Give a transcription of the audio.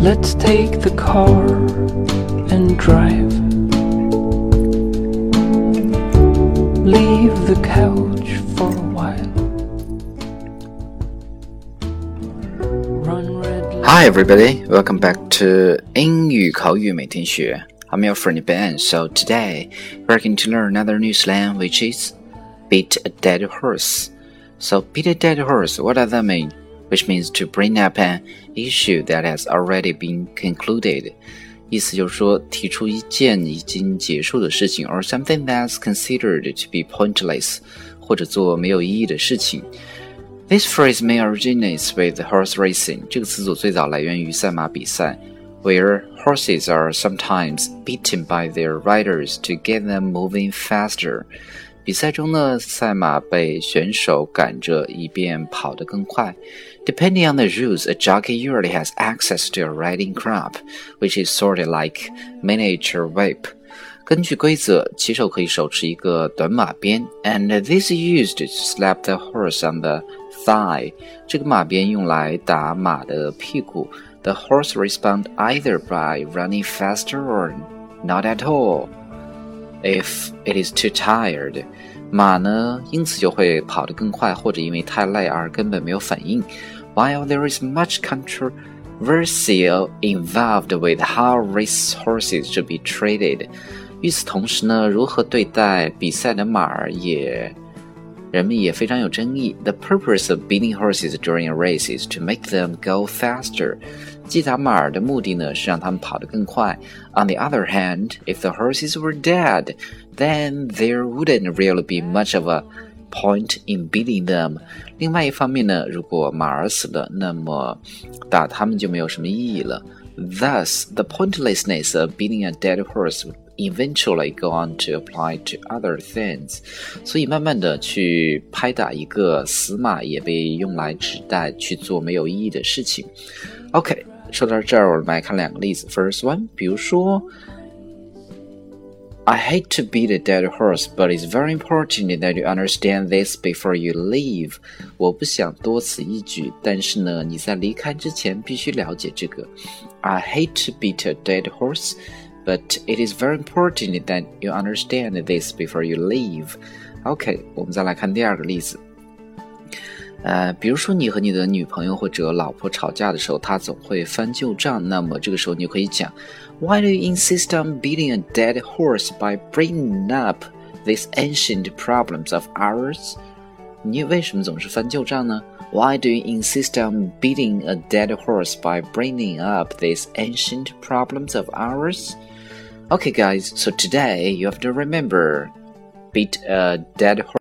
Let's take the car and drive. Leave the couch for Hi everybody, welcome back to 英语口语每天学. I'm your friend Ben. So today we're going to learn another new slang which is beat a dead horse. So beat a dead horse, what does that mean? Which means to bring up an issue that has already been concluded. 意思就是说，提出一件已经结束的事情，or something that's considered to be pointless，或者做没有意义的事情。 This phrase may originate with horse racing。这个词组最早来源于赛马比赛，where horses are sometimes beaten by their riders to get them moving faster。比赛中呢，赛马被选手赶着，以便跑得更快。Depending on the rules, a jockey usually has access to a riding crop, which is sort of like miniature whip. 根据规则，骑手可以手持一个短马鞭，and this is used to slap the horse on the thigh. 这个马鞭用来打马的屁股。The horse responds either by running faster or not at all. If it is too tired，马呢因此就会跑得更快，或者因为太累而根本没有反应。While there is much controversy involved with how race horses should be treated，与此同时呢，如何对待比赛的马儿也。 人们也非常有争议。The purpose of beating horses during a race is to make them go faster. 击打马儿的目的呢是让它们跑得更快。On the other hand, if the horses were dead, then there wouldn't really be much of a point in beating them. 另外一方面呢，如果马儿死了，那么打它们就没有什么意义了。Thus, the pointlessness of beating a dead horse eventually go on to apply to other things，所以慢慢的去拍打一个死马也被用来指代去做没有意义的事情。OK，说到这儿，我们来看两个例子。First one，比如说。I hate to beat a dead horse, but it's very important that you understand this before you leave. 我不想多此一举，但是呢，你在离开之前必须了解这个。I hate to beat a dead horse, but it is very important that you understand this before you leave. OK，我们再来看第二个例子。呃，比如说你和你的女朋友或者老婆吵架的时候，她总会翻旧账。那么这个时候你就可以讲，Why do you insist on beating a dead horse by bringing up these ancient problems of ours？你为什么总是翻旧账呢？Why do you insist on beating a dead horse by bringing up these ancient problems of ours? Okay, guys, so today you have to remember beat a dead horse.